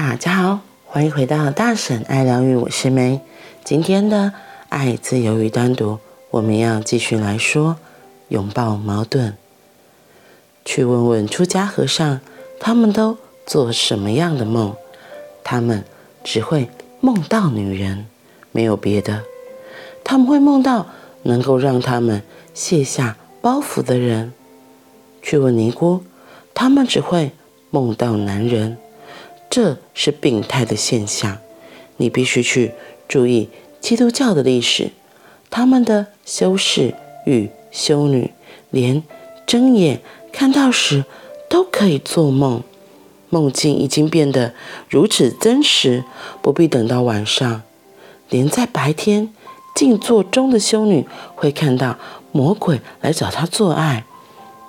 大家好，欢迎回到大婶爱疗愈，我是梅。今天的爱、自由与单独，我们要继续来说拥抱矛盾。去问问出家和尚，他们都做什么样的梦？他们只会梦到女人，没有别的。他们会梦到能够让他们卸下包袱的人。去问尼姑，他们只会梦到男人。这是病态的现象，你必须去注意基督教的历史，他们的修士与修女连睁眼看到时都可以做梦，梦境已经变得如此真实，不必等到晚上，连在白天静坐中的修女会看到魔鬼来找她做爱。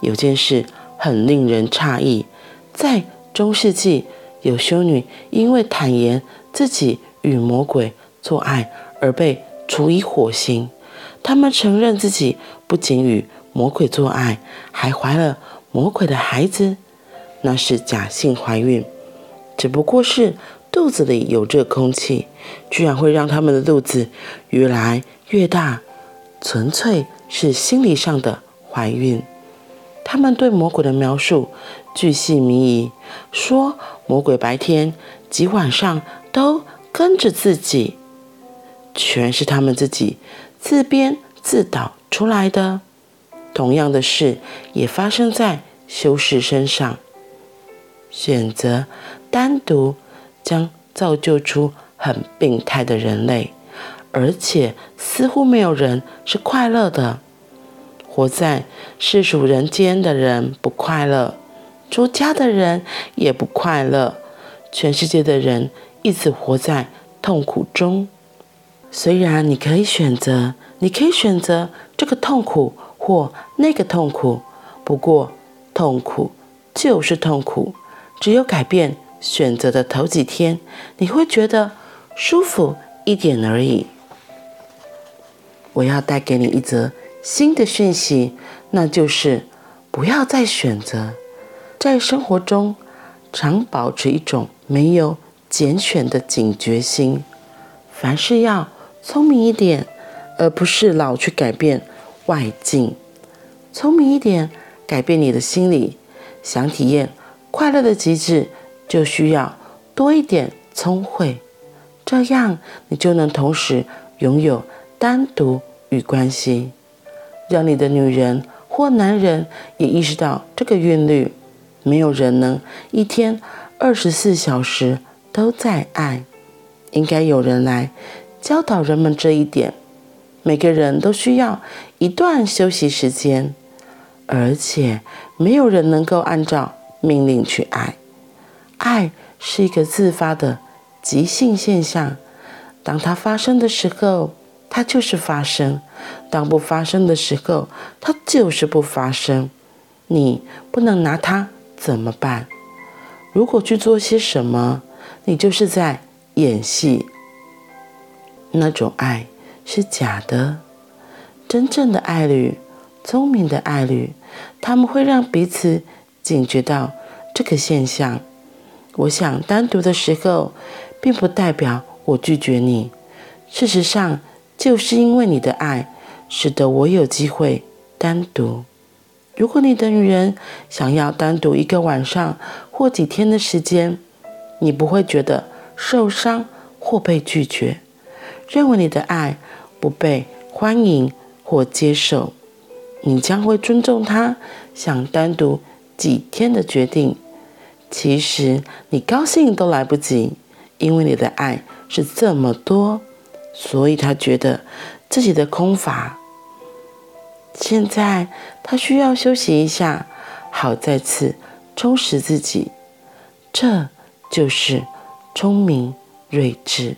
有件事很令人诧异，在中世纪。有修女因为坦言自己与魔鬼做爱而被处以火刑。她们承认自己不仅与魔鬼做爱，还怀了魔鬼的孩子，那是假性怀孕，只不过是肚子里有热空气，居然会让他们的肚子越来越大，纯粹是心理上的怀孕。他们对魔鬼的描述巨细靡遗，说魔鬼白天及晚上都跟着自己，全是他们自己自编自导出来的。同样的事也发生在修士身上。选择单独将造就出很病态的人类，而且似乎没有人是快乐的。活在世俗人间的人不快乐，出家的人也不快乐，全世界的人一直活在痛苦中。虽然你可以选择，你可以选择这个痛苦或那个痛苦，不过痛苦就是痛苦。只有改变选择的头几天，你会觉得舒服一点而已。我要带给你一则。新的讯息，那就是不要再选择，在生活中常保持一种没有拣选的警觉心，凡事要聪明一点，而不是老去改变外境。聪明一点，改变你的心理。想体验快乐的极致，就需要多一点聪慧，这样你就能同时拥有单独与关系。让你的女人或男人也意识到这个韵律，没有人能一天二十四小时都在爱，应该有人来教导人们这一点。每个人都需要一段休息时间，而且没有人能够按照命令去爱。爱是一个自发的即兴现象，当它发生的时候，它就是发生，当不发生的时候，它就是不发生。你不能拿它怎么办？如果去做些什么，你就是在演戏。那种爱是假的，真正的爱侣，聪明的爱侣，他们会让彼此警觉到这个现象。我想单独的时候，并不代表我拒绝你。事实上。就是因为你的爱，使得我有机会单独。如果你的女人想要单独一个晚上或几天的时间，你不会觉得受伤或被拒绝，认为你的爱不被欢迎或接受，你将会尊重她想单独几天的决定。其实你高兴都来不及，因为你的爱是这么多。所以他觉得自己的空乏，现在他需要休息一下，好再次充实自己。这就是聪明睿智。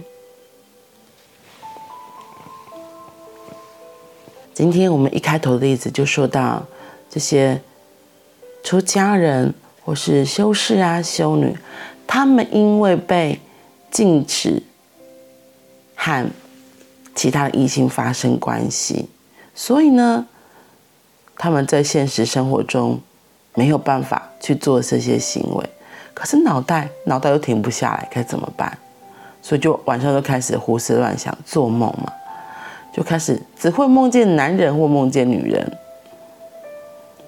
今天我们一开头的例子就说到，这些出家人或是修士啊、修女，他们因为被禁止和其他的异性发生关系，所以呢，他们在现实生活中没有办法去做这些行为。可是脑袋脑袋又停不下来，该怎么办？所以就晚上就开始胡思乱想，做梦嘛，就开始只会梦见男人或梦见女人。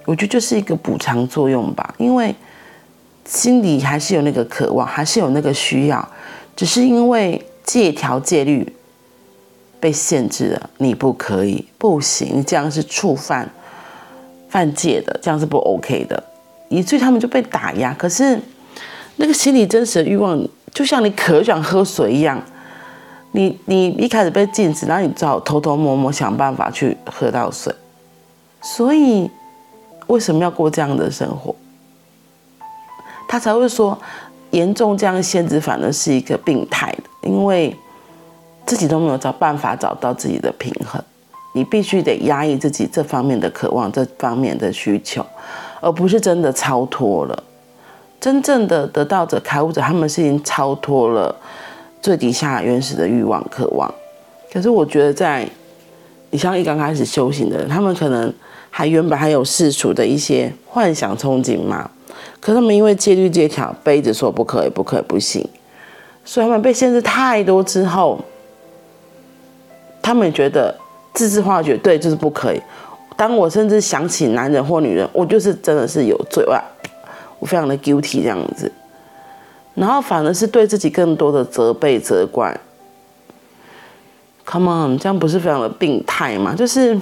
我觉得就是一个补偿作用吧，因为心里还是有那个渴望，还是有那个需要，只是因为戒条戒律被限制了，你不可以，不行，你这样是触犯犯戒的，这样是不 OK 的，以至于他们就被打压。可是那个心里真实的欲望，就像你渴想喝水一样，你你一开始被禁止，然后你只好偷偷摸摸想办法去喝到水，所以。为什么要过这样的生活？他才会说，严重这样限制反而是一个病态的，因为自己都没有找办法找到自己的平衡，你必须得压抑自己这方面的渴望、这方面的需求，而不是真的超脱了。真正的得道者、开悟者，他们是已经超脱了最底下原始的欲望、渴望。可是我觉得，在你像一刚开始修行的人，他们可能。还原本还有世俗的一些幻想憧憬嘛，可是他们因为戒律戒条，背着说不可以，不可以，不行，所以他们被限制太多之后，他们觉得自知化绝对就是不可以。当我甚至想起男人或女人，我就是真的是有罪啊，我非常的 guilty 这样子，然后反而是对自己更多的责备责怪。Come on，这样不是非常的病态吗？就是。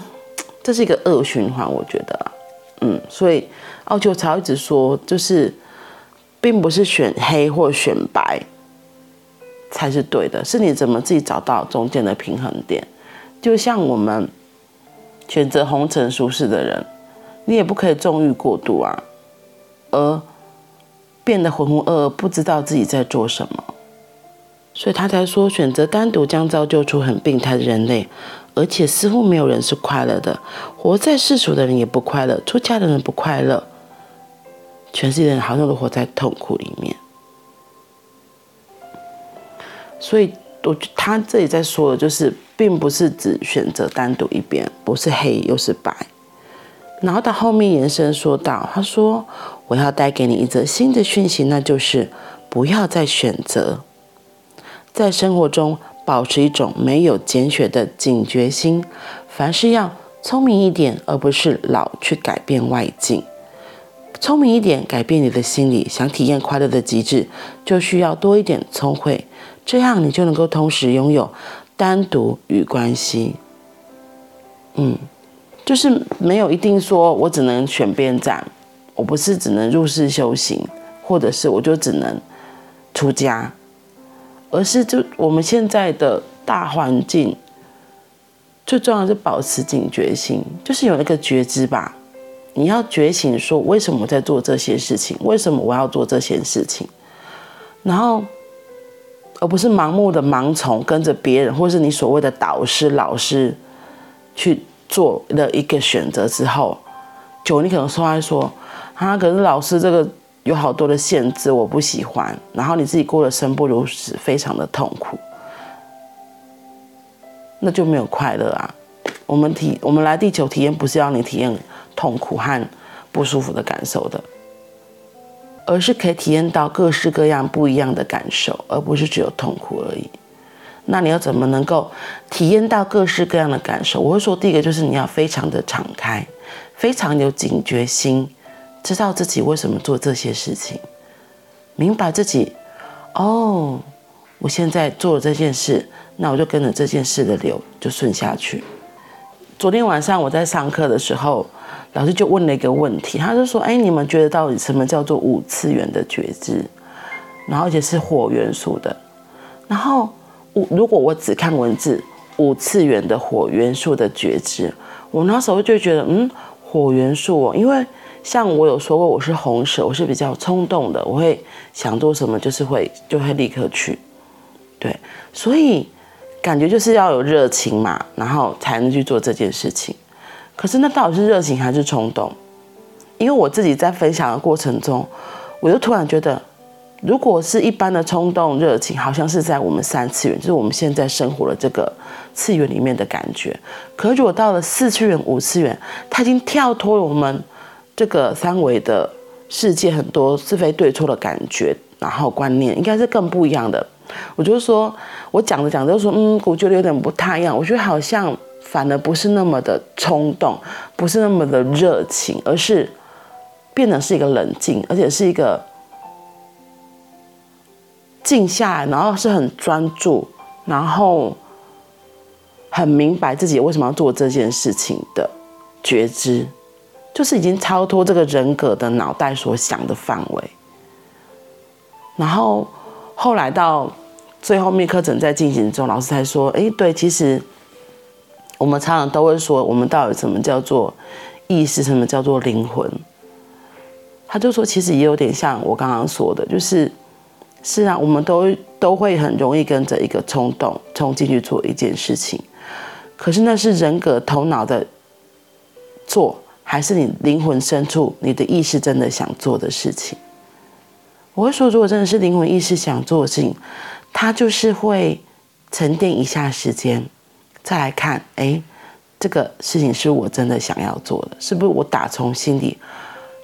这是一个恶循环，我觉得，嗯，所以奥秋才一直说，就是并不是选黑或选白才是对的，是你怎么自己找到中间的平衡点。就像我们选择红尘俗世的人，你也不可以纵欲过度啊，而变得浑浑噩噩，不知道自己在做什么。所以他才说，选择单独将造就出很病态的人类。而且似乎没有人是快乐的，活在世俗的人也不快乐，出家的人不快乐，全世界的人好像都活在痛苦里面。所以，我他这里在说的就是，并不是只选择单独一边，不是黑又是白。然后到后面延伸说道：“他说我要带给你一则新的讯息，那就是不要再选择，在生活中。”保持一种没有减雪的警觉心，凡事要聪明一点，而不是老去改变外境。聪明一点，改变你的心理，想体验快乐的极致，就需要多一点聪慧，这样你就能够同时拥有单独与关系。嗯，就是没有一定说我只能选边站，我不是只能入世修行，或者是我就只能出家。而是就我们现在的大环境，最重要是保持警觉心，就是有那个觉知吧。你要觉醒，说为什么我在做这些事情？为什么我要做这些事情？然后，而不是盲目的盲从，跟着别人，或是你所谓的导师、老师去做了一个选择之后，就你可能说来说，啊，可是老师这个。有好多的限制，我不喜欢。然后你自己过得生不如死，非常的痛苦，那就没有快乐啊。我们体我们来地球体验，不是要你体验痛苦和不舒服的感受的，而是可以体验到各式各样不一样的感受，而不是只有痛苦而已。那你要怎么能够体验到各式各样的感受？我会说，第一个就是你要非常的敞开，非常有警觉心。知道自己为什么做这些事情，明白自己，哦，我现在做了这件事，那我就跟着这件事的流就顺下去。昨天晚上我在上课的时候，老师就问了一个问题，他就说：“哎，你们觉得到底什么叫做五次元的觉知？然后而且是火元素的。然后我如果我只看文字，五次元的火元素的觉知，我那时候就觉得，嗯，火元素哦，因为。像我有说过，我是红蛇，我是比较冲动的，我会想做什么就是会就会立刻去，对，所以感觉就是要有热情嘛，然后才能去做这件事情。可是那到底是热情还是冲动？因为我自己在分享的过程中，我就突然觉得，如果是一般的冲动热情，好像是在我们三次元，就是我们现在生活的这个次元里面的感觉。可是如果到了四次元、五次元，它已经跳脱了我们。这个三维的世界，很多是非对错的感觉然后观念应该是更不一样的。我就说，我讲着讲着就说，嗯，我觉得有点不太一样。我觉得好像反而不是那么的冲动，不是那么的热情，而是变得是一个冷静，而且是一个静下来，然后是很专注，然后很明白自己为什么要做这件事情的觉知，就是已经超脱这个人格的脑袋所想的范围。然后后来到。最后面课程在进行中，老师才说：“哎，对，其实我们常常都会说，我们到底什么叫做意识，什么叫做灵魂？”他就说：“其实也有点像我刚刚说的，就是是啊，我们都都会很容易跟着一个冲动冲进去做一件事情，可是那是人格头脑的做，还是你灵魂深处你的意识真的想做的事情？”我会说，如果真的是灵魂意识想做的事情。他就是会沉淀一下时间，再来看，哎，这个事情是我真的想要做的，是不是我打从心里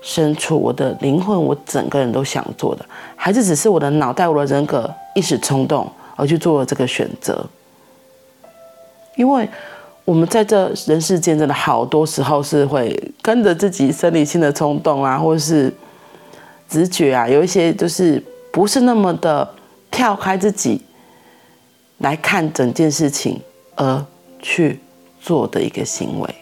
深处，我的灵魂，我整个人都想做的，还是只是我的脑袋，我的人格一时冲动而去做了这个选择？因为我们在这人世间，真的好多时候是会跟着自己生理性的冲动啊，或是直觉啊，有一些就是不是那么的。跳开自己来看整件事情而去做的一个行为，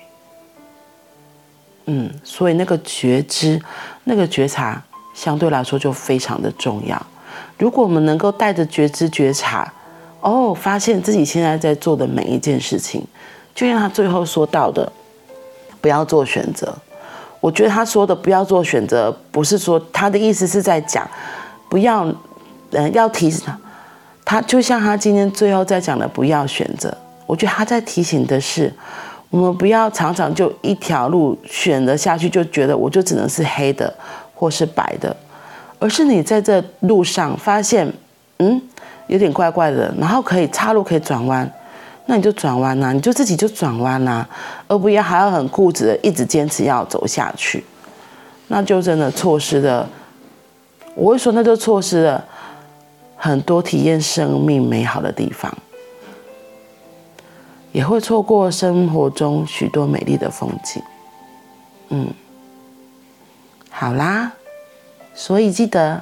嗯，所以那个觉知、那个觉察相对来说就非常的重要。如果我们能够带着觉知觉察，哦，发现自己现在在做的每一件事情，就像他最后说到的，不要做选择。我觉得他说的不要做选择，不是说他的意思是在讲不要。嗯，要提示他，他就像他今天最后在讲的，不要选择。我觉得他在提醒的是，我们不要常常就一条路选择下去，就觉得我就只能是黑的或是白的，而是你在这路上发现，嗯，有点怪怪的，然后可以岔路，可以转弯，那你就转弯呐，你就自己就转弯呐，而不要还要很固执的一直坚持要走下去，那就真的错失了。我会说，那就错失了。很多体验生命美好的地方，也会错过生活中许多美丽的风景。嗯，好啦，所以记得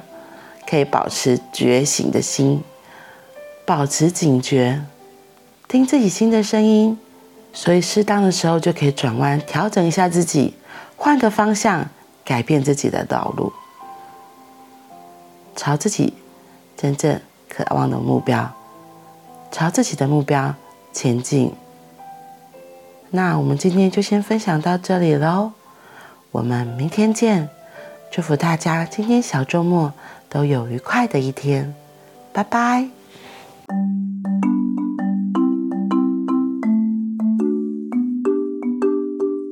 可以保持觉醒的心，保持警觉，听自己心的声音。所以适当的时候就可以转弯，调整一下自己，换个方向，改变自己的道路，朝自己。真正渴望的目标，朝自己的目标前进。那我们今天就先分享到这里喽，我们明天见。祝福大家今天小周末都有愉快的一天，拜拜。